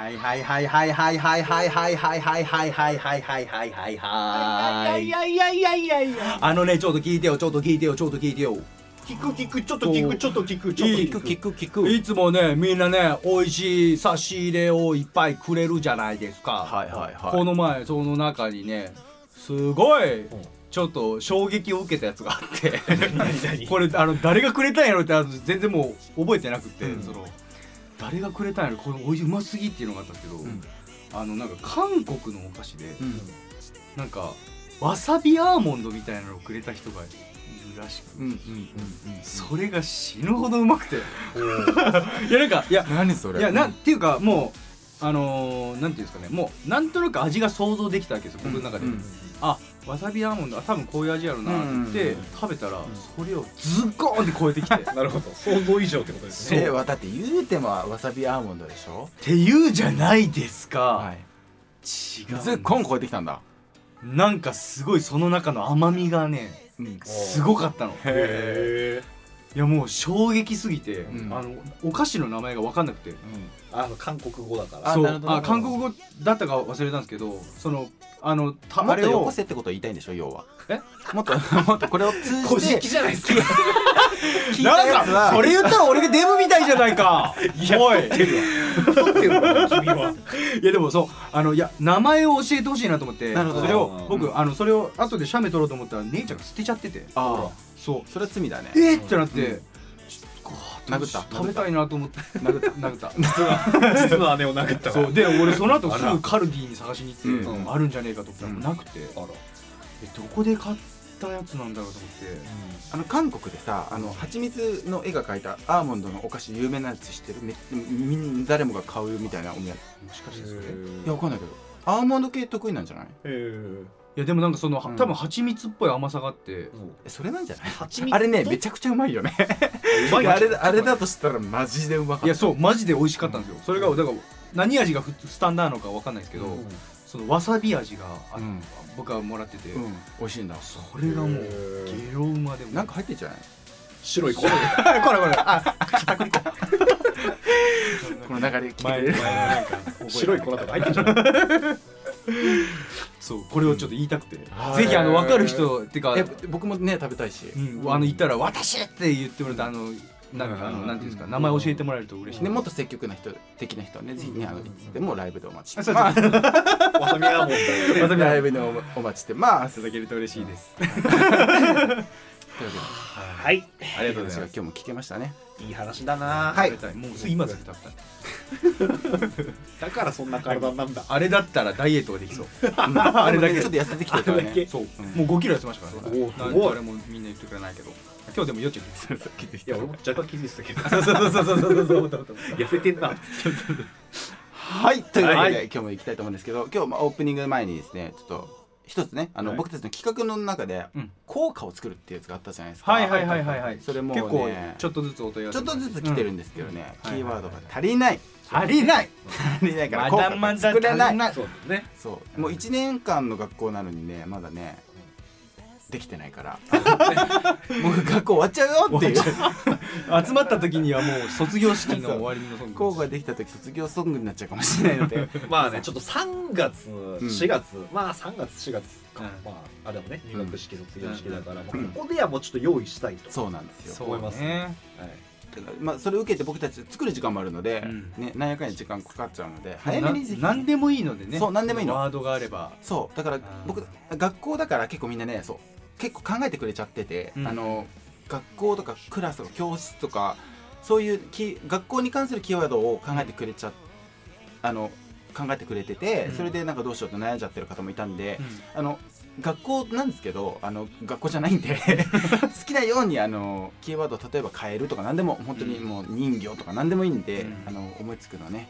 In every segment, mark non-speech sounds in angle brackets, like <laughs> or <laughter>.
はいはいはいはいはいはいはいはいはいはいはいはいはいはいはいはいはい。やいやいやいやいやあのねちょっと聞いてよちょっと聞いてよちょっと聞いてよ聞く聞くちょっと聞くちょっと聞くちょっと聞く聞く聞くいつもねみんなね美味しい差し入れをいっぱいくれるじゃないですかはいはいはいこの前その中にねすごいちょっと衝撃を受けたやつがあってこれあの誰がくれたんやろってあの全然もう覚えてなくて、うんその誰がくれたんやろ？これおいしいうますぎっていうのがあったんですけど、ん。あのなんか韓国のお菓子で、うん。なんかわさびアーモンドみたいなのをくれた人がいるらしくうんうんうんうん。それが死ぬほどうまくて。いやなんかいや何それ？いやなんていうかもうあのー、なんていうんですかねもうなんとなく味が想像できたわけですよ僕の中で、うん。あわさびアーモンドあ多分こういう味やろうなって食べたら、それをズッコーンって超えてきて。っなるほど。想像以上ってことですね。えわだって言うてもわさびアーモンドでしょ？て言うじゃないですか、はい。違うずっこん超えてきたんだ。なんかすごいその中の甘みがねうん。すごかったの。へえいやもう衝撃すぎて、うん。あのお菓子の名前が分かんなくて。あの韓国語だから。そう。あなるほど。あ韓国語だったか忘れたんですけどそのあのたもっとよあれを。こせってことを言いたいんでしょ要は。え？もっと <laughs> もっとこれを通じて。小じじゃないですか。<laughs> 聞いたやつなんかはそれ言ったら俺がデブみたいじゃないか。おい。太ってるわ。太ってるわ君は。<laughs> いやでもそうあのいや名前を教えてほしいなと思ってなるほど。それをうん。僕あのそれを後で写メ撮ろうと思ったら姉ちゃんが捨てちゃってて。ああそそれは罪だね。うえーってなって、殴った。食べたいなと思って。殴った。殴った。<laughs> 実は <laughs> 実の姉を殴ったわ。そう。で俺その後すぐカルディに探しに行って、うん。あるんじゃねえかと思ったらうん。なくて、あら。えどこで買ったやつなんだろうと思って。あの韓国でさあの蜂蜜の絵が描いたアーモンドのお菓子有名なやつ知ってる？めみん誰もが買うみたいなお土産。いもしかしてそれ？いやわかんないけど。アーモンド系得意なんじゃない？へやでもなんかその、うん。多分蜂蜜っぽい甘さがあって。えそれなんじゃない？蜂蜜あれねめちゃくちゃうまいよね。<laughs> あれあれだとしたらマジでうまかった。いやそうマジで美味しかったんですよ。それがだから何味がふスタンダードかわかんないですけど、うん。そのわさび味があ、うん。僕はもらってて、うん。美味しいんだ。それがもうゲロうまでもなんか入ってんじゃない？白い粉 <laughs> これこれ。あ片栗粉。<laughs> この中で聞前いてる。前のなんか白い粉とか入ってんじゃんそうこれをちょっと言いたくて、はいぜひあの分かる人ってかえ僕もね食べたいし。うん、あの言ったら「私!」って言ってもらってあのなんかあのなんていうんですか名前教えてもらえると嬉しい。ね、もっと積極な人的な人はね、ぜひね、あのいつでもライブでお待ちして <laughs> わさびアーモン。ドだよねライブでおお待ちしてます。いただけると嬉しいです <laughs> というわはい。けで、ありがとうございます。今日も聞けましたね。いい話だな。はい。もう今すぐ食べた。いだからそんな体なんだ。あれだったらダイエットができそう。<laughs> あれだけ。ちょっと痩せてきてたね。あれだけ。そう、うん。もう5キロ痩せましたからね。おあれもみんな言ってくれないけど。今日でもよっちゃんいや俺も若干気づいてたけど。そうそうそうそうそうそう。痩せてんな。<laughs> はい、というわけで、はい。今日も行きたいと思うんですけど、今日まあオープニング前にですね、ちょっと。一つね、あの、はい。僕たちの企画の中でうん。効果を作るっていうやつがあったじゃないですか。はいはいはいはいはい。それも結構ねちょっとずつお問い合わせちょっとずつ来てるんですけどね、うん。キーワードが足りない。足りない。足りないから、ま効果まだ作れない。ない。そうだね。そう。もう1年間の学校なのにねまだねできてないから。<laughs> もう学校終わっちゃうよっていう。<laughs> 集まった時にはもう卒業式の終わりのソング校ができた時卒業ソングになっちゃうかもしれないので。<laughs> まあねちょっと3月4月まあ3月4月か。うん。まああれもね入学式卒業式だからまあうんここではもうちょっと用意したいと。そうなんですよ。そう思いますね。はい。まあ、それを受けて僕たち作る時間もあるので、うん。ね、なんやかんや時間かかっちゃうので早めにぜひ。な何でもいいのでね。そう何でもいいの。ワードがあれば。そう。だからん僕学校だから結構みんなねそう結構考えてくれちゃってて、うん。あの学校とかクラスとか教室とかそういうキ学校に関するキーワードを考えてくれちゃあの考えてくれてて、うん。それでなんかどうしようと悩んじゃってる方もいたんで、うあの学校なんですけどあの学校じゃないんで <laughs> 好きなようにあのキーワードを例えば変えるとか何でも本当にもう人魚とか何でもいいんで、うん。あの思いつくのはね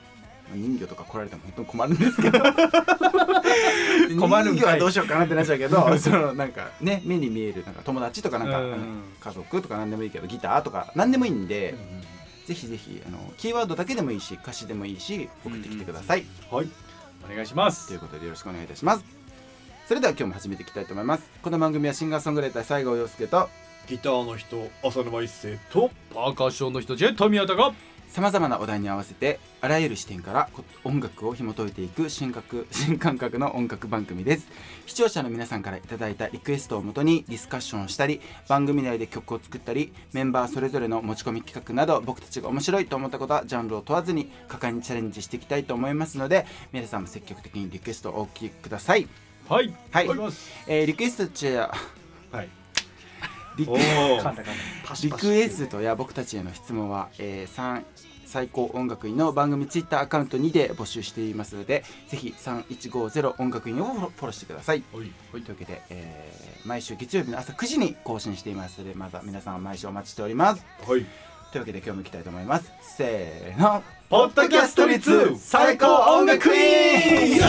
人魚とか来られても本当に困るんですけど。<laughs> 困る人魚はどうしようかなってなっちゃうけど <laughs> そのなんかね目に見えるなんか友達とかなんか、うん。家族とか何でもいいけどギターとか何でもいいんで、ぜひぜひあのキーワードだけでもいいし歌詞でもいいし送ってきてください、はい。お願いします。ということでよろしくお願いいたします。それでは今日も始めていきたいと思います。この番組はシンガーソングライター西郷陽介とギターの人浅沼一生とパーカッションの人ジェット宮田がさまざまなお題に合わせてあらゆる視点からこ音楽を紐解いていく新覚 <laughs> 新感覚の音楽番組です。視聴者の皆さんからいただいたリクエストをもとにディスカッションをしたり番組内で曲を作ったりメンバーそれぞれの持ち込み企画など僕たちが面白いと思ったことはジャンルを問わずに果敢にチャレンジしていきたいと思いますので皆さんも積極的にリクエストをお聞きください。はいはい。えーリクエストちやはいリクリクエストや僕たちへの質問は、えー、3最高音楽院の番組ツイッターアカウントにで募集していますのでぜひ3150音楽院をフォローフォローしてください。はい。というわけで、えー毎週月曜日の朝9時に更新していますのでまた皆さん毎週お待ちしております。はい。というわけで今日も行きたいと思います。せーの。ポッドキャスト率最高音楽院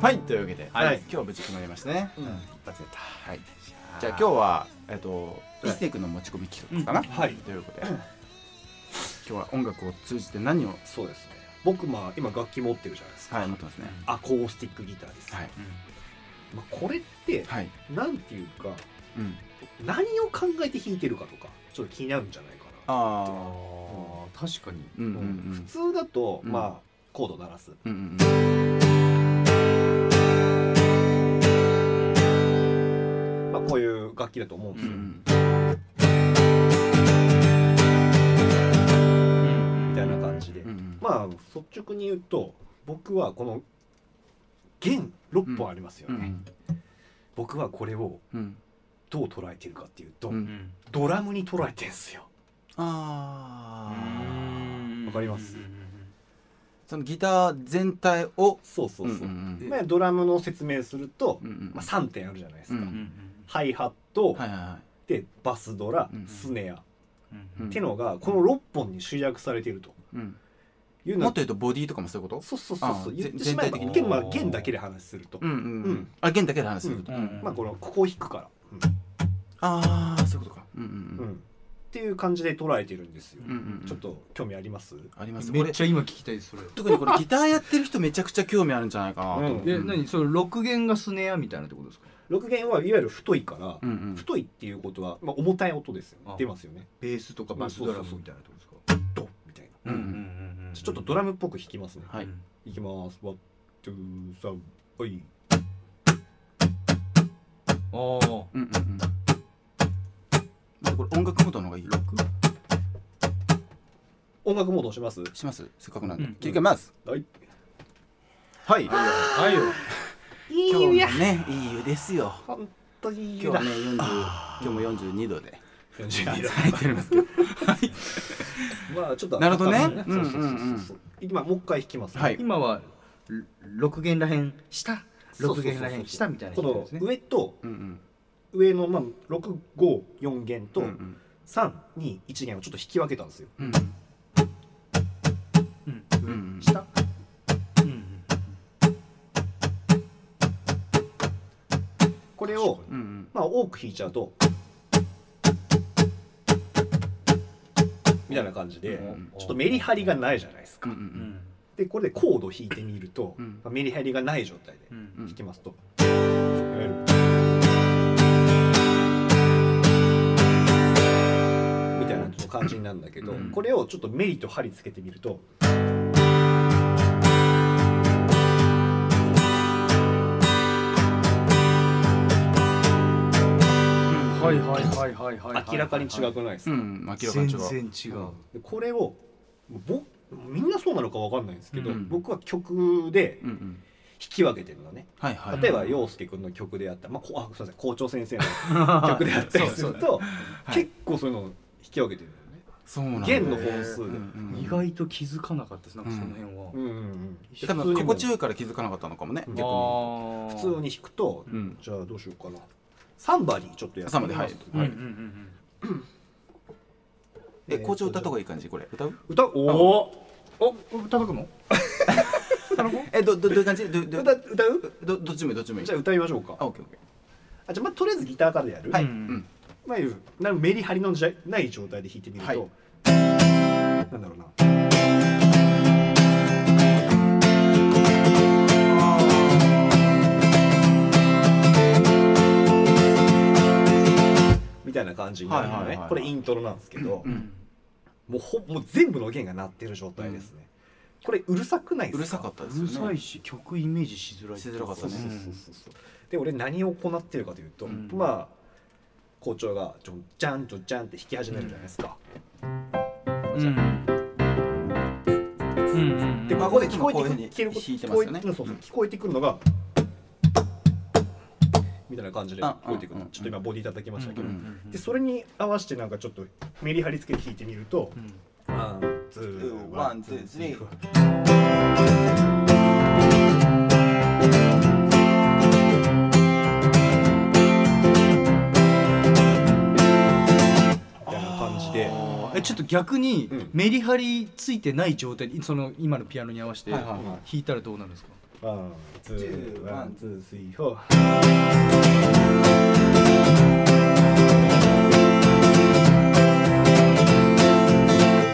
はい。というわけで、はい。今日は無事決まりましたね。うん。一発出たはい、じゃあ。今日は、えっと、一星君の持ち込み企画かな、はい。ということで、今日は音楽を通じて何を、そうですね。僕まあ今楽器持ってるじゃないですか。はい、持ってますね。アコースティックギターです。はい、まあこれってはい、なんていうかうん、何を考えて弾いてるかとかちょっと気になるんじゃないかなああ、確かに。うんうんうん。普通だとうん。まあコード鳴らす。うんうんまあこういう楽器だと思うんうですよ。ん。みたいな感じで。まあ率直に言うと僕はこの弦6本ありますよね。うん。僕はこれをうん。どう捉えてるかっていうとうん。ドラムに捉えてんすよ。ああわかります？そのギター全体をそうそうそう。うんうんまあドラムの説明するとうんうんまあ3点あるじゃないですか。うんハイハットはいはいはい。でバスドラうんスネア。うんってのがこの6本に集約されていると。うん。いうのはもっと言うとボディとかもそういうこと？そうそうそうそう。あ言ってしまえば全体的に。弦まあ弦だけで話すると。うんうんううん。んあ弦だけで話すること。うん。まあこのここを弾くから。うん。ああそういうことか。うんうんううんんっていう感じで捉えてるんですよ。うんうんうん。ちょっと興味あります？あります。めこれっちゃ今聞きたいですそれ。特にこれギターやってる人めちゃくちゃ興味あるんじゃないかなと。思ってえ何？それ6弦がスネアみたいなってことですか？6弦はいわゆる太いからうんうん。太いっていうことはまあ重たい音ですよね。あ。出ますよね。ベースとかバスドラムみたいなってことですか？ドンみたいな。うんうんちょっとドラムっぽく弾きますね。はい。い。きます。ワンツーサンはい。ああうんうんうんこれ音楽モードの方がいい？音楽モードします？します？せっかくなんで。うん。切り替えます。はい。はい。はいよ。い今日もねいい湯ですよ。本当に今日はね40今日も42度で。42度。入っておりますけど。<laughs> まあちょっとなるほどね。そうそうそううんう。ん今もう一回弾きますね。はい。今は6弦らへん下？そうそうそうそう6弦らへん下みたいなこの上とうんうん上のまあ654弦とうんうん。321弦をちょっと引き分けたんですよ。うん下。うんこれをまあ多く弾いちゃうと。みたいな感じでうんちょっとメリハリがないじゃないですか。でこれでコードを弾いてみるとメリハリがない状態で弾きますと感じになるんだけどうん。これをちょっとメリと針つけてみるとはいはいはいはいはい明らかに違くないですか？うん。明らかに違う。全然違う。でこれをぼみんなそうなのかわかんないんですけど、うん。僕は曲でうんうん。弾き分けてるのね。はいはい。例えば陽介君の曲であった、まあ、こあすいません校長先生の曲であったりすると <laughs> はい。結構そういうのを弾き分けてる弦の本数。で、うんうん。意外と気づかなかったですなんかその辺は。うんうんうん。多分心地よいから気づかなかったのかもねうん。逆に。あ普通に弾くと、うん。じゃあどうしようかな。サンバリーちょっとやってみます。サンバリーうんうんうん。え校長歌った方がいい感じ？これ歌う？歌おおお叩くの？<laughs> えどどどういう感じ？どど歌歌う？どどっちもいいどっちもいい。じゃあ歌いましょうか。あオッケーオッケあじゃあまあとりあえずギターからやる、ーはい。うん。うんまあいうなメリハリのじゃない状態で弾いてみると、はい。なんだろうな。みたいな感感じになるのね、はいはいはいはい。これイントロなんですけど、うん。もうほもう全部の弦が鳴ってる状態ですね、これうるさくないですか？うるさかったですね。るさいし曲イメージしづらいしづらかったね。そうそうそうそう。で俺何を行ってるかというと、うん。まあ校長がちょんちゃんちょんちゃんって弾き始めるじゃないですか、うんうんうん。でまあここで聞こえてくこういうふうに聞けるてますよね。聞こえうんそうそう。聞こえてくるのがみたいな感じで聞こえてくるちょっと今ボディ叩きましたけど、うんでそれに合わせてなんかちょっとメリハリつけて弾いてみるとうん。 one two。one two threeえちょっと逆にうん。メリハリついてない状態その今のピアノに合わせて弾いたらどうなるんですか？one two one two three four。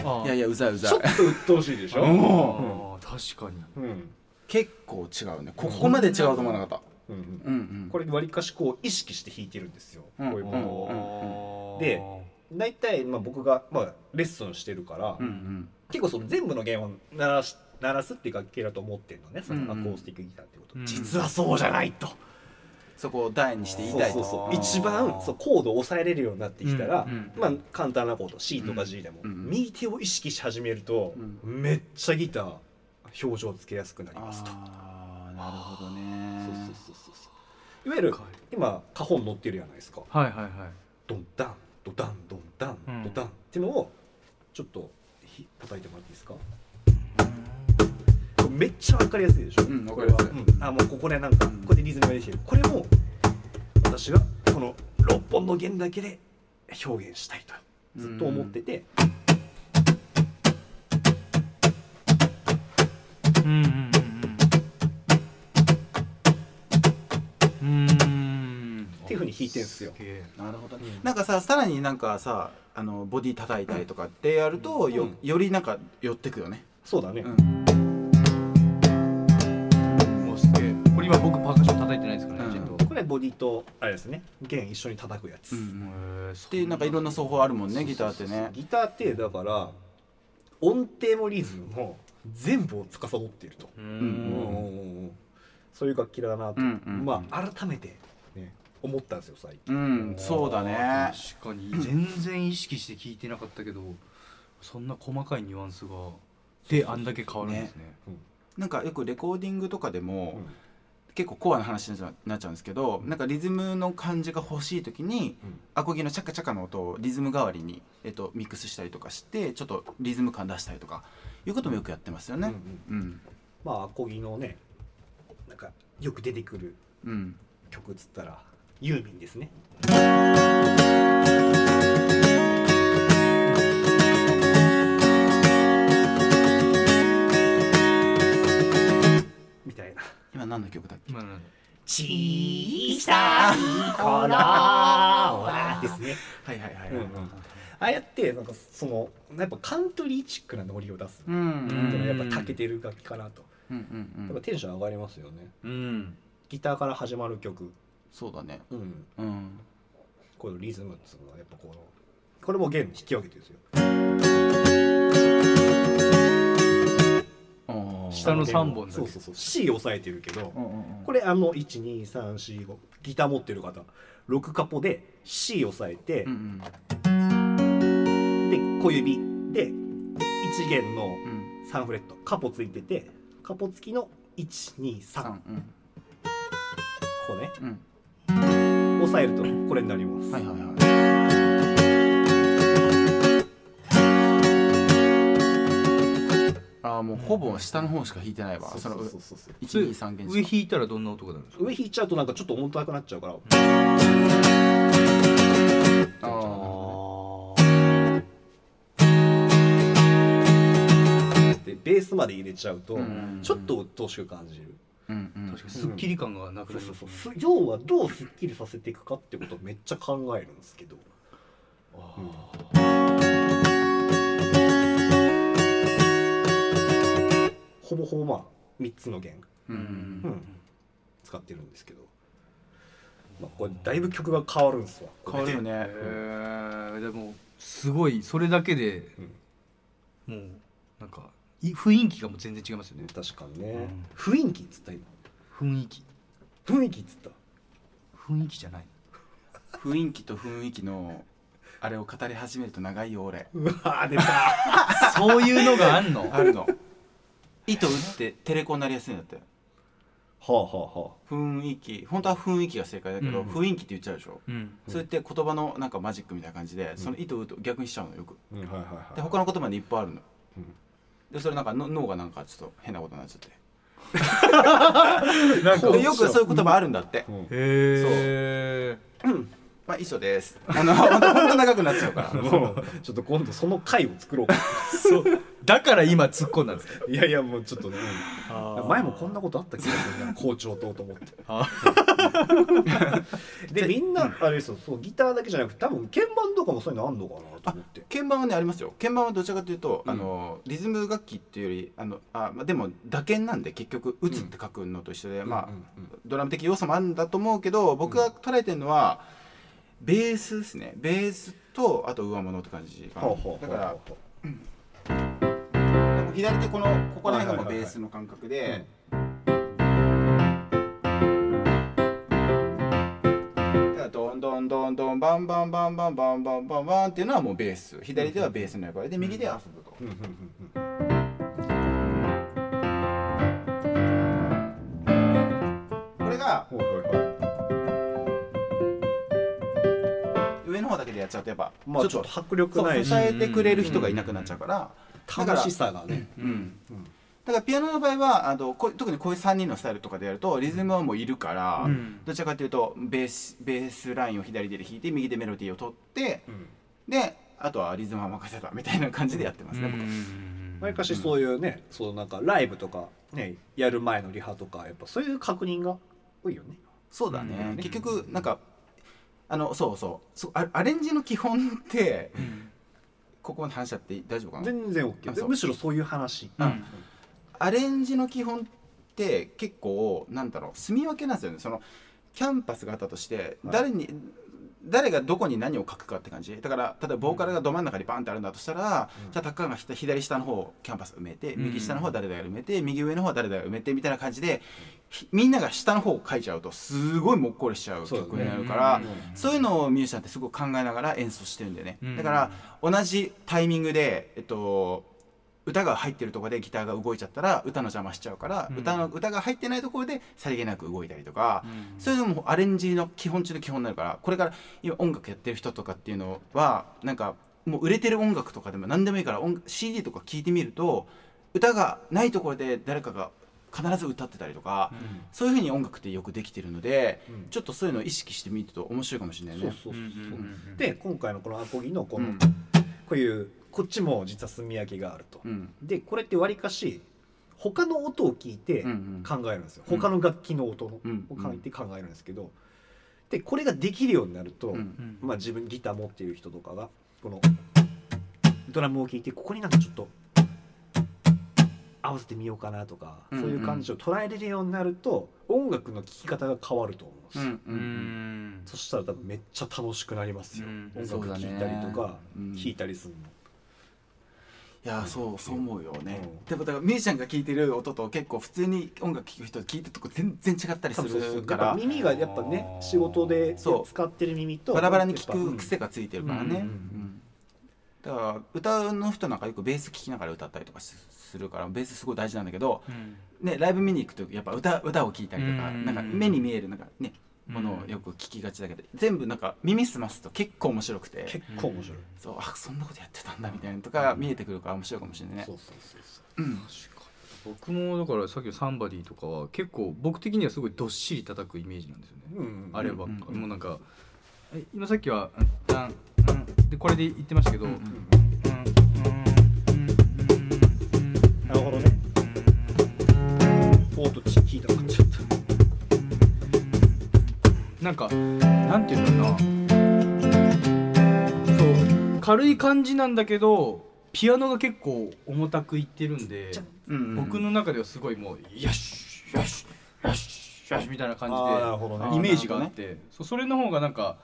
あいやいやうざいうざい。ちょっと鬱陶しいでしょ、あー確かに。うん。結構違うね。ここまで違うと思わなかった。うんうん。うんうん。これわりかしこう意識して弾いてるんですよ、うん。こういうものを、うん。で大体まあ僕がまあレッスンしてるから、うんうん。結構その全部の弦を鳴らし鳴らすっていう楽器だと思ってるのねそのアうんうん。コースティックギターってこと、うん実はそうじゃないと、そこを大にして言いたいと。そうそう一番そうコードを抑えれるようになってきたら、うんうんまあ簡単なコード C とか G でも、うんうん右手を意識し始めると、めっちゃギター表情つけやすくなりますと。ああなるほどね。そうそうそうそういわゆる今カホン乗ってるじゃないですか。はいはいはい。ドンダンドダンドンダンうん。ドダンっていうのをちょっとひ叩いてもらっていいですか？これめっちゃわかりやすいでしょ、うんこれは、わかりやうん。あもうここでなんかうん。ここでリズムができてるこれも私がこの6本の弦だけで表現したいとずっと思ってて、うん。うんうんうんっていう風に弾いてんすよ。なるほど。ねうん。なんかささらになんかさあのボディ叩いたりとかってやるとようん。よりなんか寄ってくよね。そうだね、うん。もうすげえ。これ今僕パーカッション叩いてないですからうん。ねちゃんとこれボディとあれですね。弦一緒に叩くやつ、うんへえっていうなんかいろんな奏法あるもんねギターってね。ギターってだから音程もリズムも全部を司っていると、ううんうんそういう楽器だなと、うんうん。まあ改めてね思ったんですよ最近。うんそうだね。確かに。<clears throat> 全然意識して聞いてなかったけどそんな細かいニュアンスがであんだけ変わるんですね。なんかよくレコーディングとかでうもん。結構コアな話になっちゃうんですけどなんかリズムの感じが欲しい時にうん。アコギのチャカチャカの音をリズム代わりに、えっと、ミックスしたりとかしてちょっとリズム感出したりとかいうこともよくやってますよね。うんうん。うん。まあアコギのねなんかよく出てくるうん。曲っつったらユーミンですね。みたいな。今何の曲だっけ？まあなんだ小さい頃。はですね。はいはいはいうんうん。ああやってなんかそのやっぱカントリーチックなノリを出す。っうんていうのはやっぱ長けてる楽器かなと。うんうんうん。やっぱテンション上がりますよね。うん。ギターから始まる曲そうだね。うん。うん。このリズムっつうのはやっぱこのこれも弦引き分けてるんですよ。あー。下の三本だけ。そうそうそう。C 押さえてるけどうんうんうん。これあの12345ギター持ってる方6カポで C 押さえてうんうん。で小指で1弦のうん。3フレットカポついててカポ付きの123三うん。ここね。うん押さえるとこれになります、はいはいはい。ああもうほぼ下の方しか弾いてないわ。そうそのそうそう。そうそう。一二三弦上弾いたらどんな音が出るんですか上弾いちゃうとなんかちょっと重たくなっちゃうから。あでベースまで入れちゃうとうん。ちょっと鬱陶しく感じる、ーうんうん。確かに。スッキリ感がなくなりますそうそうそう。す要はどうスッキリさせていくかってことをめっちゃ考えるんですけど、ほぼほぼまあ3つの弦、うんうん使ってるんですけど。まあ、これだいぶ曲が変わるんですわ。変わるよね。へえでもすごい。それだけで、もうなんかい雰囲気がもう全然違いますよね。確かにね、雰囲気っつった今。雰囲気。雰囲気っつった。雰囲気じゃない。雰囲気と雰囲気のあれを語り始めると長いよ俺。うわー出た。<laughs> そういうのがあんの？あるの。糸打ってテレコになりやすいんだって。はあはあは雰囲気。本当は雰囲気が正解だけど、うん。雰囲気って言っちゃうでしょ、うん。それって言葉のなんかマジックみたいな感じで、その糸を打うと逆にしちゃうのよく。あ、うん、はいはいはい。で他の言葉にいっぱいあるの、うんでそれなんかの脳がなんかちょっと変なことになっちゃって。<laughs> なんでよくそういう言葉あるんだって、うん。へえ <laughs> まあ一緒です。あの本当長くなっちゃうから。<laughs> もうちょっと今度その回を作ろうか。<laughs> そう。だから今突っ込んだんです。かいやいやもうちょっとね。前もこんなことあった気がするな校長とと思って。<laughs> あでみんなあれですよ。そうギターだけじゃなくて多分鍵盤とかもそういうのあんのかなと思って。鍵盤はねありますよ。鍵盤はどちらかというと、うん。あのリズム楽器っていうよりあのあ、まあ、でも打鍵なんで結局打つって書くのと一緒で、まあ、うんうんドラム的要素もあるんだと思うけど僕が捉えてるのは、ベースですね。ベースとあと上物って感じかな。ほうほうだから左手このここら辺がもうベースの感覚で、だからドンドンドンドンバンバンバンバンバンバンバンバンっていうのはもうベース。左手はベースの役割で右で遊ぶと、これがだけでやっちゃうとやっぱまあちょっと迫力ないし。支えてくれる人がいなくなっちゃうから、楽しさがね。うん。うん。だからピアノの場合はあのこう特にこういう3人のスタイルとかでやるとリズムはもういるから、うん。どちらかというとベースベースラインを左手で弾いて右でメロディーを取ってうん。であとはリズムは任せたみたいな感じでやってますね、僕はわりかしそういうね、そうなんかライブとかねやる前のリハとかやっぱそういう確認が多いよね。そうだね、うん。結局なんかあのそうそう。そうアレンジの基本ってここまで話しちゃって大丈夫かな？全然 OK むしろそういう話。うん。アレンジの基本って結構なんだろう。住み分けなんですよね。そのキャンパスがあったとしてはい。誰に、誰がどこに何を書くかって感じ。だから例えばボーカルがど真ん中にバンってあるんだとしたら、うん。じゃあタッカーが左下の方をキャンパス埋めてうん。右下の方は誰々が埋めて右上の方は誰々が埋めてみたいな感じでひみんなが下の方を書いちゃうとすごいもっこりしちゃう曲になるからうん。そういうのをミュージシャンってすごく考えながら演奏してるんだよね、うん。だから同じタイミングで、えっと、歌が入ってるところでギターが動いちゃったら歌の邪魔しちゃうから、うん。歌の歌が入ってないところでさりげなく動いたりとか、うん。そういうのもアレンジの基本中の基本になるからこれから今音楽やってる人とかっていうのはなんかもう売れてる音楽とかでも何でもいいから音 CD とか聞いてみると歌がないところで誰かが必ず歌ってたりとか、そういうふうに音楽ってよくできてるので、うん。ちょっとそういうのを意識してみると面白いかもしれないね。で今回のこのアコギのこの、うん。こういうこっちも実は炭焼きがあると。うん。でこれってわりかし他の音を聞いてうんうん。考えるんですよ、うん。他の楽器の音を書いて考えるんですけど。でこれができるようになると、うん。うんまあ、自分ギター持っている人とかがこのドラムを聴いてここになんかちょっと合わせてみようかなとか、うんうん。そういう感じを捉えれるようになると音楽の聴き方が変わると思うんですよ、うんううん。ん。そしたら多分めっちゃ楽しくなりますよ、うん。音楽聴いたりとかうん。弾いたりするの、いやそうそう思うよね、うん。でもだからミュージシャンが聴いてる音と結構普通に音楽聴く人聴いてるとこ全然違ったりするから。耳がやっぱね仕事でそう。使ってる耳とバラバラに聴やっぱく癖がついてるからね、うんうんうん。うんだから歌の人なんかよくベース聴きながら歌ったりとかすするからベースすごい大事なんだけど、うん。ね、ライブ見に行くとやっぱ歌歌を聴いたりとか,、うん。なんか目に見えるなんかねうん。ものをよく聞きがちだけど全部なんか耳すますと結構面白くて。結構面白い、そうあそんなことやってたんだみたいなのとか見えてくるから面白いかもしれないね。そうそうそうそう。うん。僕もだからさっきのサンバディとかは結構僕的にはすごいどっしり叩くイメージなんですよね、うんあればっか、うんもうなんかえ今さっきは「うんうんうん」でこれで言ってましたけど「ううん。んうん。なるほどね。おっとち聞いたかっちゃったなんかなんていうんだろうな。そう軽い感じなんだけどピアノが結構重たくいってるんでうんうん僕の中ではすごいもう「よしよしよしシュワシュみたいな感あーなるほどね。じでイメージがあってそれの方がなんか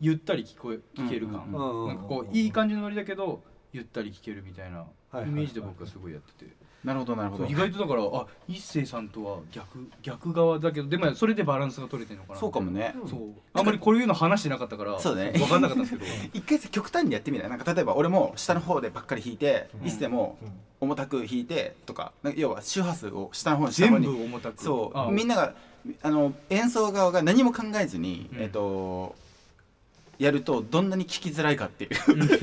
ゆったり聞こえ聞ける感、なんかこういい感じのノリだけどゆったり聞けるみたいなイメージで僕はすごいやってて、なるほどなるほど。意外とだからあ一星さんとは逆逆側だけどでもそれでバランスが取れてるのかなそうかもね。そう。あんまりこういうの話してなかったからそうね。分かんなかったんですけど。<laughs> 一回さ極端にやってみない？なんか例えば俺も下の方でばっかり弾いて、うん。いつでもうん。重たく弾いてとか要は周波数を下の方に下の全方に。部重たく。そう。あ。みんながあの演奏側が何も考えずに、うん。えっとやるとどんなに聴きづらいかっていう。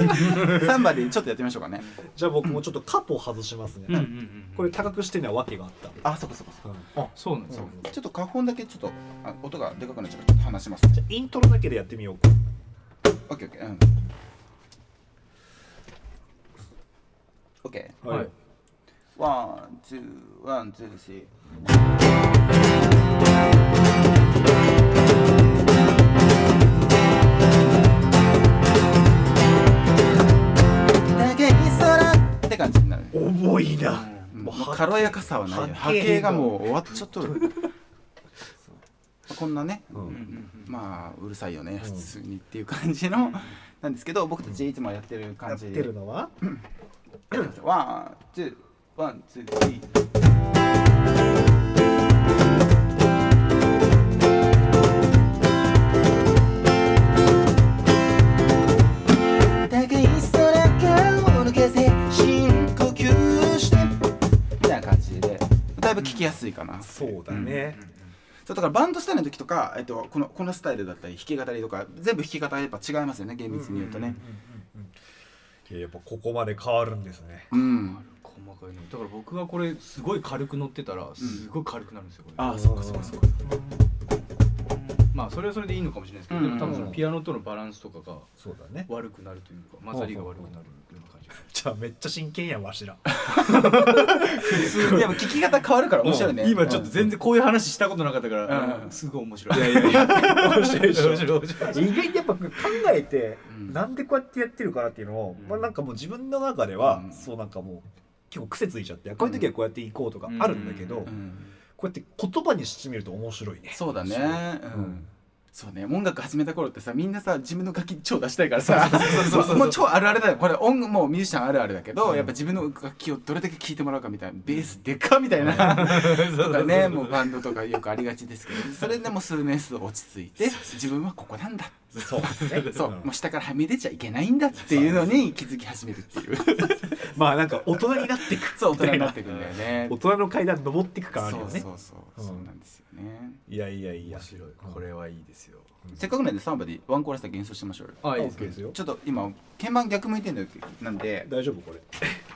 <laughs> サンバでちょっとやってみましょうかね。じゃあ僕もちょっとカポ外しますね、うんうんうんこれ高くしてには訳があった、あそこそこそこうん。あそうなんですよ、ちょっと花本だけちょっとあ音がでかくなっちゃうからちょっと話しますじゃあイントロだけでやってみようか。オッケーオッケー。うん。オッケー。はい。ワンツーワンツースリーいな、もう軽やかさはない波波形形がもう終わっちゃっと。<laughs> るこんなね、うん。まあうるさいよね、ん。普通にっていう感じのなんですけど僕たちいつもやってるやっ感じ。でてるのは？<clears throat> one two one two three 聞きやすいかな、そうだね、そうだからバンドスタイルの時とか、えっと、このこのスタイルだったり弾き語りとか全部弾き方やっぱ違いますよね厳密に言うとね。いややっぱここまで変わるんですね。うん。細かいの。だから僕がこれすごい軽く乗ってたらすごい軽くなるんですよこれ、あそうかそうかそうかまあそれはそれでいいのかもしれないですけど、うん。でも多分そのピアノとのバランスとかがそうだね。悪くなるというか混ざりが悪くなるじゃあめっちゃ真剣やんわしら。でも聞き方変わるから面白いね。今ちょっと全然こういう話したことなかったから、うん。すごい面白い。いやいやいや。面白い面白い面白い。意外にやっぱ考えて、うん。なんでこうやってやってるかなっていうのを、うん。まあなんかもう自分の中では、うん。そうなんかもう結構癖ついちゃってこういう時はこうやっていこうとかあるんだけど、うん。うん。こうやって言葉にしてみると面白いね。そうだね。ううんんそうね音楽始めた頃ってさみんなさ自分の楽器超出したいからさ。もう超あるあるだよ。これ音もうミュージシャンあるあるだけど、うん。やっぱ自分の楽器をどれだけ聴いてもらうかみたいなベースでっかみたいな。とかねもうバンドとかよくありがちですけどそれでも数年数落ち着いて自分はここなんだそうですね。<laughs> そう、ん。もう下からはみ出ちゃいけないんだっていうのに気づき始めるっていう。まあなんか大人になっていく。そう大人になってくんだよね。<laughs> 大人の階段登っていく感あるそうよねそうそう、うん。そうなんですよね。いやいやいや。面白い。これはいいですよ。せっかくなんでサンバでワンコーラスだけ演奏しましょうよ。あいい OK ですですよ。ちょっと今鍵盤逆向いてるなんで。大丈夫これ。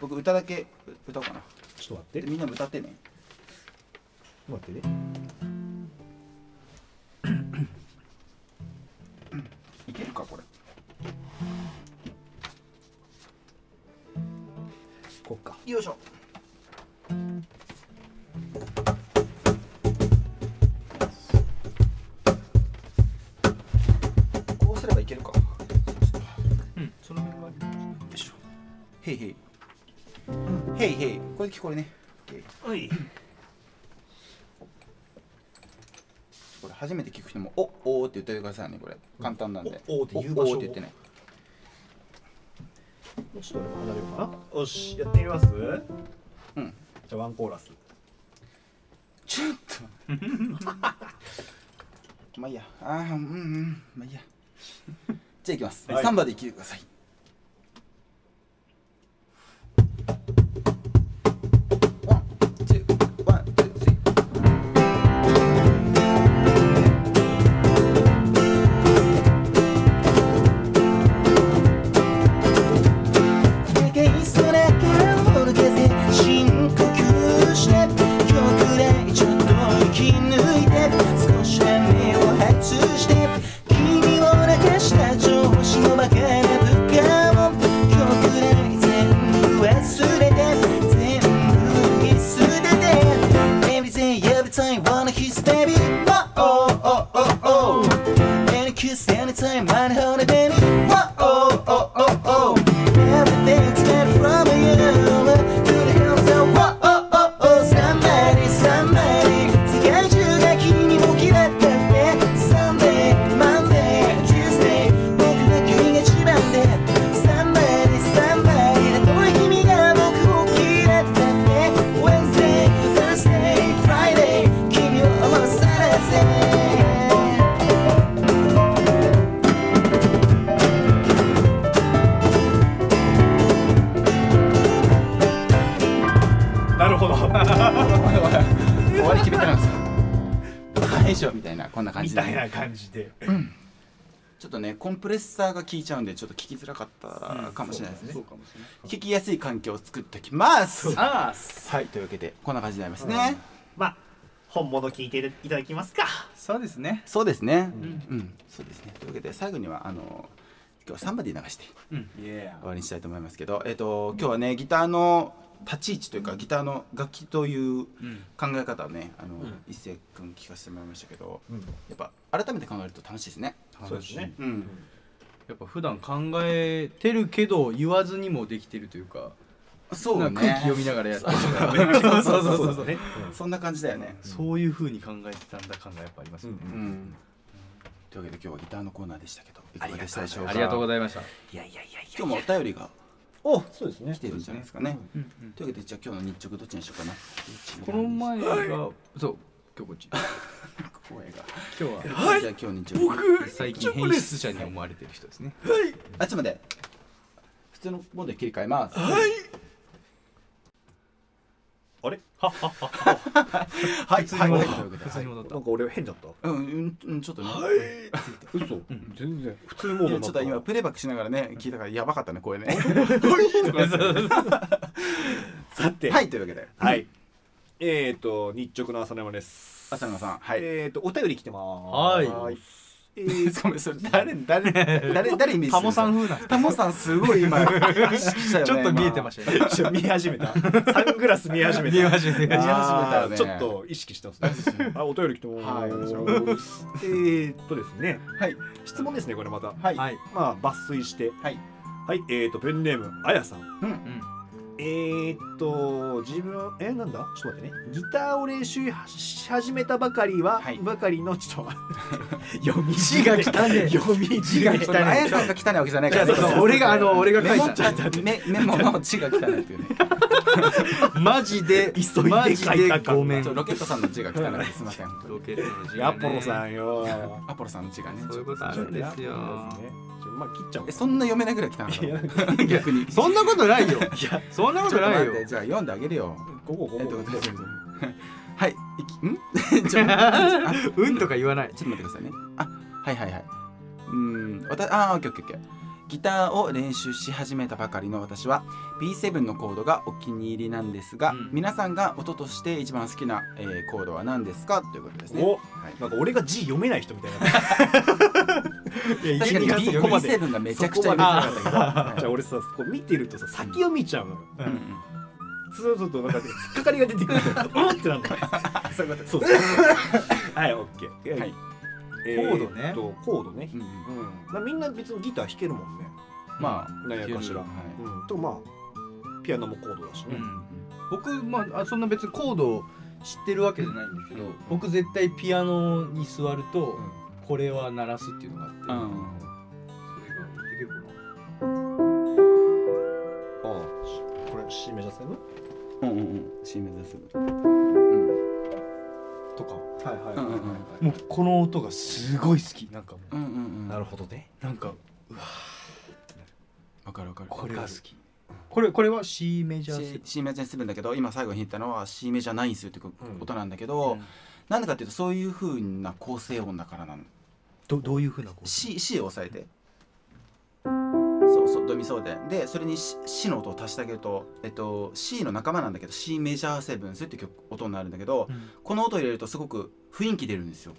僕歌だけ歌おうかな。ちょっと待って。でみんなも歌ってね。待ってねこっか。よいしょ。こうすればいけるか。ようんその辺がいしょ。へいへい。へいへい。これ聞こえるね。はい。これ初めて聞く人も「おおー」って言ってくださいねこれ。簡単なんで。おおーって言う場所おおーって言ってねちょっと俺も離れようかな。よしやってみます？うん。じゃあワンコーラス。ちょっと。<laughs> まあいいや。あーうんうん。まあいいや。じゃあいきます、はい。3番で聴いてください感じでちょっとねコンプレッサーが効いちゃうんでちょっと聞きづらかったかもしれないですね、そうかもしれない。聞きやすい環境を作っておきます。あはいというわけでこんな感じになりますね、まあ本物聞いていただきますか。そうですね。そうですね。ううん。ん、そうですね。というわけで最後にはあの今日はサンバディ流して終わりにしたいと思いますけど、えっと今日はねギターの立ち位置というかギターの楽器といううん考え方をねあの、ん。一星君聞かせてもらいましたけどうん。やっぱ改めて考えると楽しいですね。そうですね。うん。やっぱ普段考えてるけど言わずにもできてるというかそうね。空気読みながらやってる <laughs> そうそうそうそう。<laughs> そうねそんな感じだよね。そういう風に考えてたんだ感がやっぱありますよね、うん。うんというわけで今日はギターのコーナーでしたけどいかがでしたでしょうか？ありがとうございました、いやいやいや。今日もお便りがおそうですね。来てるんじゃないですかね。うんうんというわけでじゃあ今日の日直どっちにしようかな。この前がそう今日こっち。<laughs> 声が今日は。じゃあ今日日直。最近変質者に思われてる人ですね。あちょっと待って。普通のモードで切り替えますあれ？はい普通に戻った。はい。とい普通に戻った。なんか俺変だった？うんうんうんちょっとね。嘘？全然。普通モードちょっと今プレイバックしながらね聞いたからやばかったね声ね。<laughs> さてはいというわけで。はい。えっと日直の朝山です。浅野さんはい。えっとお便り来てまはいえーごめん。それ誰誰誰誰イメージタモさん風なんタモさんすごい今意識したよねちょっと見えてましたね。ちょ見始めた。サングラス見始めた。見え始めて。見始めたちょっと意識してますね。あお便り来てますはい。えーっとですね。はい。質問ですねこれまた。はい。はい。まあ抜粋して。はい。はい。えーっとペンネームあやさん。うん。うんえー、っと自分えなんだ？ちょっと待ってね。ギターを練習し始めたばかりは、はい。ばかりのちょっと待って読み字が汚ねえ読み字がそれあやさんがわけじゃないから俺があの俺が書いた。メモちょっとメメモの字が汚いっていうね <laughs> マジで急いで書いたマジでごめん。ロケットさんの字が汚 <laughs> いですいませんロケットの字アポロさんんよ。アポロさんの字がねそういうことあるんですよ。まあ切っちゃおうえそんな読めないぐらい汚い逆に。そんなことないよ。いやそんなこととないよ。じゃあ読んであげるよ。ここここ。えっと <laughs> はいいきん？うんとか言わない。ちょっと待ってくださいね。あ、はいはいはい。うーん、わたあー、オッケーオッケーオッケー。ギターを練習し始めたばかりの私は B7 のコードがお気に入りなんですが、うん。皆さんが音として一番好きな、えーコードは何ですか？ということですね。おはい、なんか俺が字読めない人みたいな。<laughs> いや確かに B- そこまで B7 がめちゃくちゃ読みづらかったけど。は <laughs> いじゃあ俺さこう見てるとさ先を見ちゃうのよ。うんうんそうするとなん。か突っかかりが出てくるとうんってなるのそういうことそうそうはいオッケーはいえコードねとコードね。うんまあみんな別にギター弾けるもんね。まあ、なん。やかしら。はい。うん。とまあピアノもコードだしね。うん僕まああそんな別にコードを知ってるわけじゃないんですけど僕絶対ピアノに座るとこれは鳴らすっていうのがあって。うん。それができるかああこれ C メジャーセブン？うんうんうん。C 目指す。うん。なとか。もうこの音がすごい好き。なんかもう。んうんうん。なるほどね。うなんかうわわかるわかる。これが好き。これこれは C メジャー C, C メジャー7だけど今最後に弾いたのは C メジャー9するってことなんだけど、うん。なんでかっていうとそういう風な構成音だからなの。どどういうふうなこう C, C を押さえてドミソで。でそれに C, の音を足してあげると、えっと、C の仲間なんだけど C メジャーセブンスっていう曲音になるんだけど、うん。この音を入れるとすごく雰囲気出るんですよ。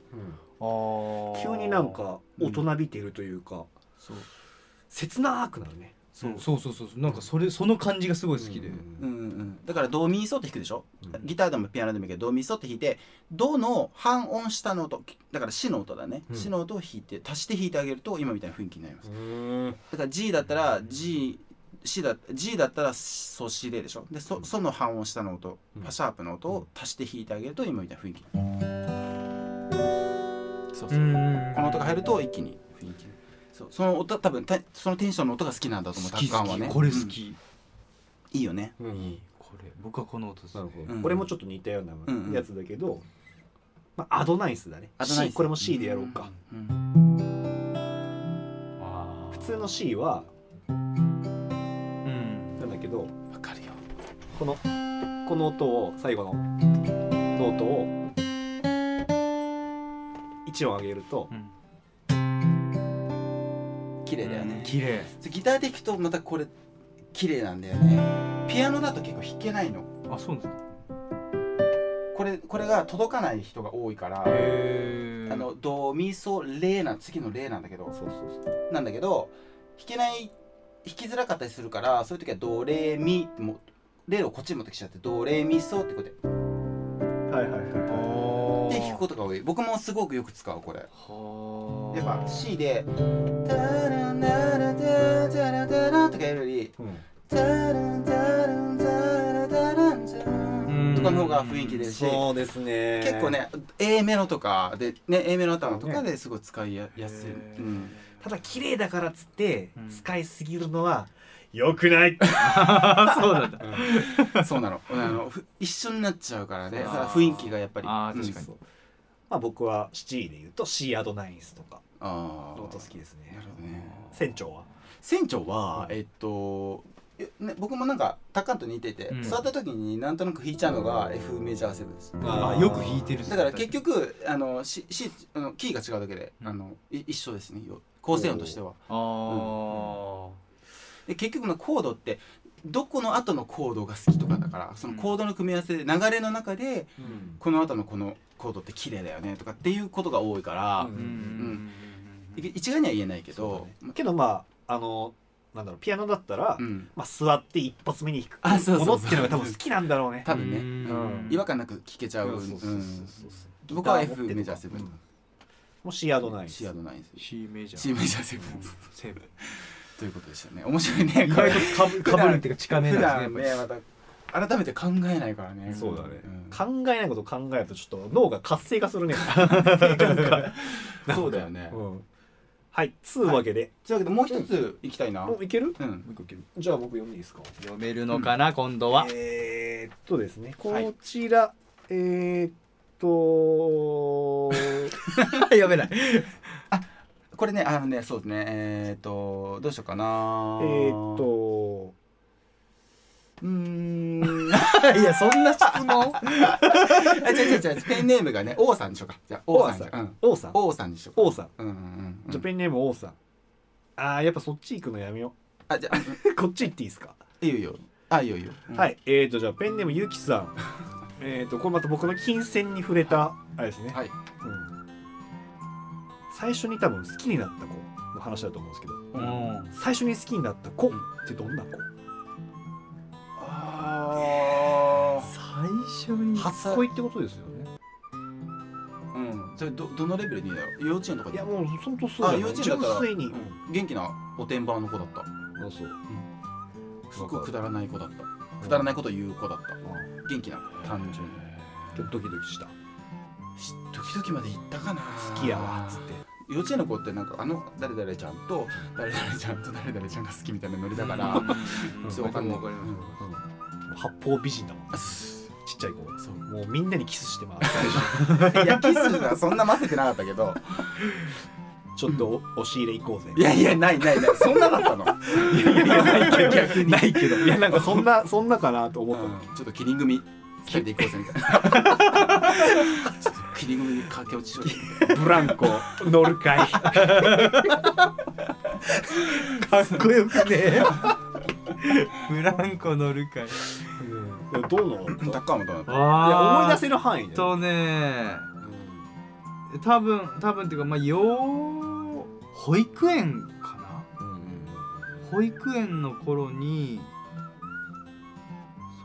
あー。急になんか大人びてるというかそう。切なくなるねそう。そうそうそうなんかそれその感じがすごい好きで、うん。うんうん、だからドミソって弾くでしょ、うん。ギターでもピアノでもいいけどドミソって弾いてドの半音下の音だからシの音だね、うん。シの音を弾いて足して弾いてあげると今みたいな雰囲気になります。うんだから G だったら G C だ G だったらソシレでしょ？でソソの半音下の音うん。パシャープの音を足して弾いてあげると今みたいな雰囲気。そうそう、んこの音が入ると一気に雰囲気そうその音多分たそのテンションの音が好きなんだと思う好き好き。タッカンはね。これ好き、うん。いいよね。うん。これ僕はこの音ですなるほど、うん。俺もちょっと似たようなうんうん。やつだけど、まあ、 add ninth だね。 add ninth。C これも C でやろうか、うん。あ普通の C はうん。なんだけどわかるよ。このこの音を最後のノートを1 1音上げると綺麗だよね。綺麗。ギターで弾くとまたこれ綺麗なんだよね。ピアノだと結構弾けないの。あそうなんですか。これこれが届かない人が多いからへあのドミソレな次のレなんだけどそうそうそう。なんだけど弾けない弾きづらかったりするからそういう時はドレミってもうレをこっちに持ってきちゃってドレミソってことではいはいはいで弾くことが多い。僕もすごくよく使うこれ。はやっぱ C で「タランタラタタラタラ」とかやるよりうん「タランタランタラタランタラン」とかの方が雰囲気出るしそうですね。結構ね A メロとかでね A メロ頭とかですごい使いややすい、ただ綺麗だからっつってうん。使いすぎるのは良くない。<laughs> そうなんだ。そうなの。あのふ一緒になっちゃうからね。雰囲気がやっぱり。確かに。うんまあ僕は C で言うと C アドナインスとかあの音好ーきですね。なるほどね。船長は？船長は、うん。えっとえね、僕もなんかタッカンと似てて、うん。座った時になんとなく弾いちゃうのが F メジャーセブンです。あーあよく弾いてるだから結局あの、C C、あのキーが違うだけで、うん。あのい一緒ですねよ構成音としては。あで結局のコードってどこの後のコードが好きとかだからそのコードの組み合わせで流れの中でうん。この後のこのコードって綺麗だよねとかっていうことが多いから、うん。ーうん。い一概には言えないけどね。けどまああのなんだろうピアノだったら、うん、まあ、座って一発目に弾くあそうそうそう。ものっていうのが多分好きなんだろうね。多分ね、うん。違和感なく聴けちゃう、僕は F メジャーセブンうん。もう C アドナインスシアドナインス C メジャー。C メジャーセブン。セブン。ということでしたね。面白いね。意外とかぶかぶるっていうか近め普なんですね段ねまた改めて考えないからね。そうだね、ん。考えないこと考えるとちょっと脳が活性化するね。<laughs> そうだよね。うんはいつうわけで、とい。うわけでもう一ついきたいな。もういける？うん。じゃあ僕読んでいいですか？読めるのかな今度は。えー、っとですねこはい。ちら、えー、っと <laughs> 読めない。これねあのねそうですねえっとどうしようかな。えー、っとうーん。<laughs> いやそんな質問？<laughs> あ違う違う違うペンネームがね王さんにしようか。じゃあ王さん王さん。王さん？にしようか。王さん。うんうんうんじゃあペンネーム王さん。あーやっぱそっち行くのやめよあじゃあう <laughs> こっち行っていいですか、いいよいいよ。あいいよいいよ。うん。はい。えー、っとじゃあペンネームゆきさん。えー、っとこれまた僕の金銭に触れたあれですね、はい。うん、最初に多分好きになった子の話だと思うんですけど。うん。最初に好きになった子ってどんな子、最初に初恋ってことですよね。ーうん。それどどのレベルにだろう幼稚園とかで？いやもうほんとそうあだよ幼稚園だったら純粋に、うん。元気なおてんばの子だった。あそう。すごくくだらない子だった。くだらないこと言う子だった。元気な単純に。ドキドキした。し時々まで行ったかな。好きやわっつって。幼稚園の子ってなんかあの誰々ちゃんと誰々ちゃんと誰々ちゃんが好きみたいなノリだからうん。そうわかんない。わかります八方美人だもんっちゃい子そうもうみんなにキスして回って <laughs> いやキスはそんな混ぜてなかったけど。ちょっとお押し入れ行こうぜ。いやいやないないない。そんなだったの？いやいやないけどないけど。いやなんかそんなそんなかなと思ったの、うん。ちょっとキリン組二人で行こうぜみたいな。<laughs> ちょっとキリン組に駆け落ちしようブランコ乗るかい。<laughs> かっこよくねブランコ乗るかいいやどうなの？いな高尾もどうなったあや思い出せせる範囲で、とね。多分多分っていうかまあ幼保育園かな？保育園の頃に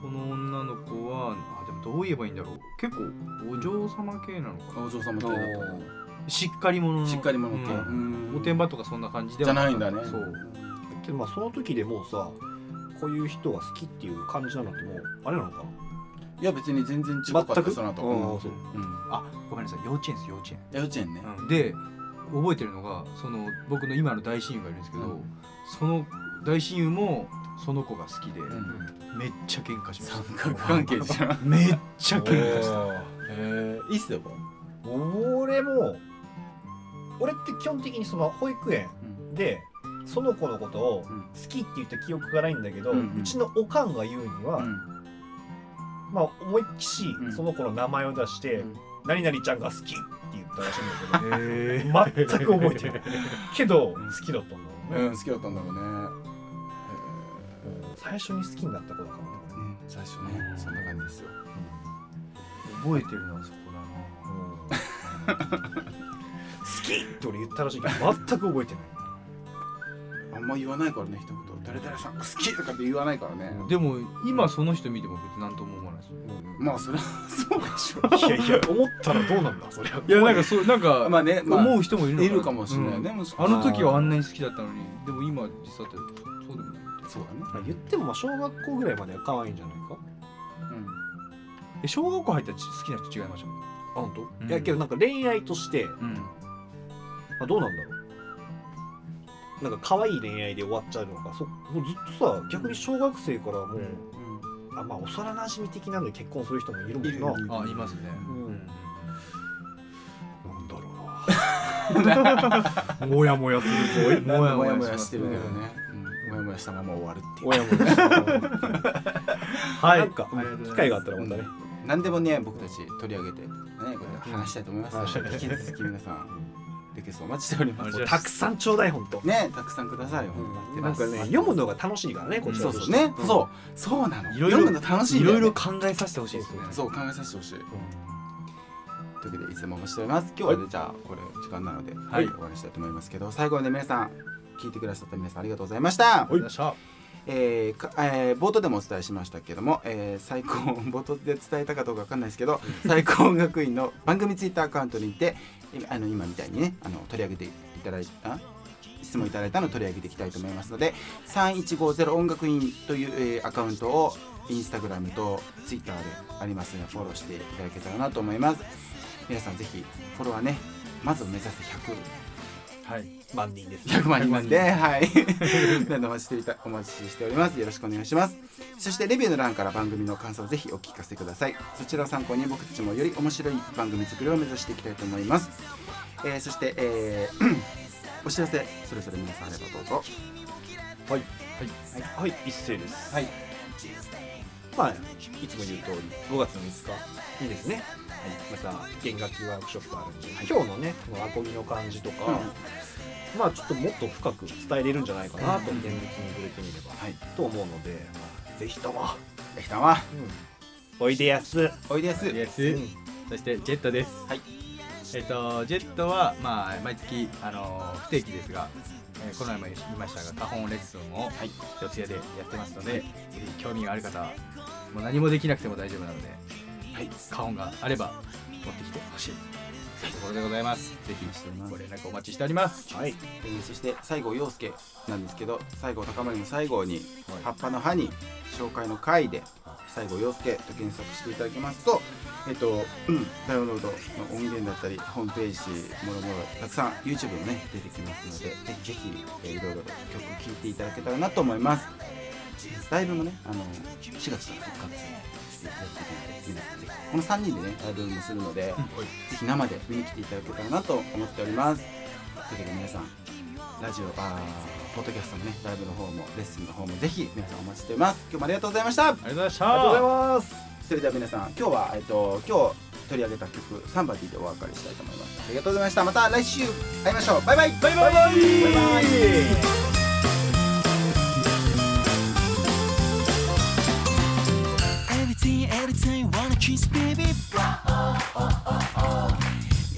その女の子はあでもどう言えばいいんだろう。結構お嬢様系なのかな？お嬢様系だっしっかり者の。たしっかり者系。うん。うんおてんばとかそんな感じでじはゃないんだね。そう。けどまあその時でもうさこういう人が好きっていう感じなのってもう。あれなのかいや別に全然違かったその後。うんそう。うん。あごめんなさい。幼稚園です幼稚園。幼稚園ね。うん。で覚えてるのがその僕の今の大親友がいるんですけど、うん。その大親友もその子が好きで、ん。めっちゃ喧嘩しま三した。角関係じゃんめっちゃ喧嘩した。えいいっすよ俺も俺って基本的にその保育園でその子のことをうん。好きって言った記憶がないんだけど、ううん。ちのおかんが言うには、うん。まあ思いっきしうん。その子の名前を出して「うん。何々ちゃんが好き」って言っったらしいんだけど <laughs> へ全く覚えてない。<laughs> けど好きだったんだろうね、うん好きだったんだろうね。最初に好きになった子だからね。こうん。最初ね。そんな感じですよ。覚えてるのはそこだな。れ、<laughs> 好きって俺言ったらしいけど全く覚えてない。あんま言わないからね一言。誰々さんが好きとかって言わないからね。でも今その人見ても別に何とも思わないですまあそれは <laughs> そうでしょいやいや思ったらどうなんだそれは。いやなんかそうなんかまあねまあ思う人もいるのいるかもしれないねうん。あの時はあんなに好きだったのにでも今実際ってそうでもないそうだね。まあ言ってもまあ小学校ぐらいまでは可愛いんじゃないか？うん。え小学校入ったら好きな人違いましたもん。あ本当、うん。いやけどなんか恋愛として、うん。まあ、どうなんだろうなんか可愛い恋愛で終わっちゃうのかそもうずっとさ逆に小学生からもう、あまあ幼馴染的なんで結婚する人もいるもんな。いるいるあいますね。うん。なんだろうな。もやもやするぞ。もやもやもやしてるけどね。うん。もやもやしたまま終わるっていう。もやもやしたはい。なんか機会があったらまたね、何でもね僕たち取り上げてねこれ話したいと思います引き続き皆さんリクエストお待ちしております。たくさんちょうだいほんと、ねたくさんくださいようん。なんかね読むのが楽しいからねこっちそうそうね。そう。そうなの。いろいろ読むの楽しいんだよね。いろいろ考えさせてほしいですね。そう考えさせてほしい。というわけでいつもお待ちしております今日はねじゃあこれ時間なのではい終わりにしたいと思いますけど最後まで皆さん聞いてくださった皆さんありがとうございましたえーかえー冒頭でもお伝えしましたけども、えー最高冒頭で伝えたかどうかわかんないですけど、最高音楽院の番組ツイッターアカウントにて今あの今みたいにねあの取り上げていただいた質問いただいたのを取り上げていきたいと思いますので3150音楽院という、えーアカウントをインスタグラムとツイッターでありますのでフォローしていただけたらなと思います。皆さんぜひフォロワーねまず目指せ100はい万人です100万人なんで、はい。<laughs> 何度お待ちしていたお待ちしております。よろしくお願いします。そしてレビューの欄から番組の感想をぜひお聞かせください。そちらを参考に僕たちもより面白い番組作りを目指していきたいと思います。えーそして、えー <clears throat> お知らせそれぞれ皆さんあればどうぞ。はいはい、はい、一斉ですはい。まあいつも言う通り5月の5日にですね、はい、また弦楽器ワークショップあるんで、今日のねこのアコギの感じとか、まあちょっともっと深く伝えれるんじゃないかなとうん現実に触れてみれば、はい。と思うので、まあ、ぜひとも、できたわ。おいでやす、おいでやす。そしてジェットです。はい。えっとジェットはまあ毎月あの不定期ですが、えーこの前も言いましたが花本レッスンをはい。四谷でやってますので、ぜひ興味がある方はもう何もできなくても大丈夫なのではい。花本があれば持ってきてほしい。ところでございます。ぜひご連絡お待ちしております。はい、えーそして西郷陽介なんですけど西郷隆盛の西郷に葉っぱの葉に紹介の回で西郷陽介と検索していただきますとえっと、うん、ダウンロードの音源だったりホームページもろもろたくさん YouTube もね出てきますのでぜひぜひ、えーいろいろ曲聴いていただけたらなと思います。ライブもねあの4月から復活この3人でねライブもするので、ぜひ生で見に来ていただけたらなと思っております。というわけで皆さんラジオあーポッドキャストのねライブの方もレッスンの方もぜひ皆さんお待ちしております。今日もありがとうございました。ありがとうございました。ありがとうございます。それでは皆さん今日はえっと今日取り上げた曲サンバディでお別れしたいと思います。ありがとうございました。また来週会いましょう。バイバイ。バイバイ。バイバイ Everything, everything, wanna kiss, baby.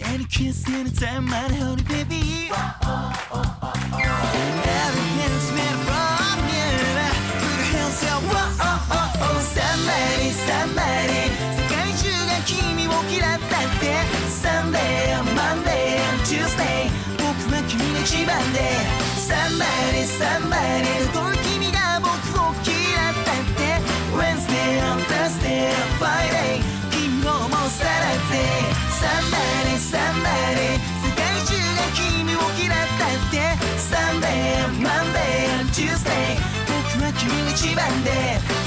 Any kiss, anytime, might hold it, baby. Everything's made from you. Put your hands up, whoa, oh, oh, oh. Somebody, somebody. 世界中が君を嫌ったって Sunday, Monday, Tuesday 僕は君の一番で Somebody, somebody Somebody, 世界中が君を嫌ったって Sunday, Monday, Tuesday 僕は君一番で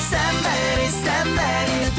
Somebody, somebody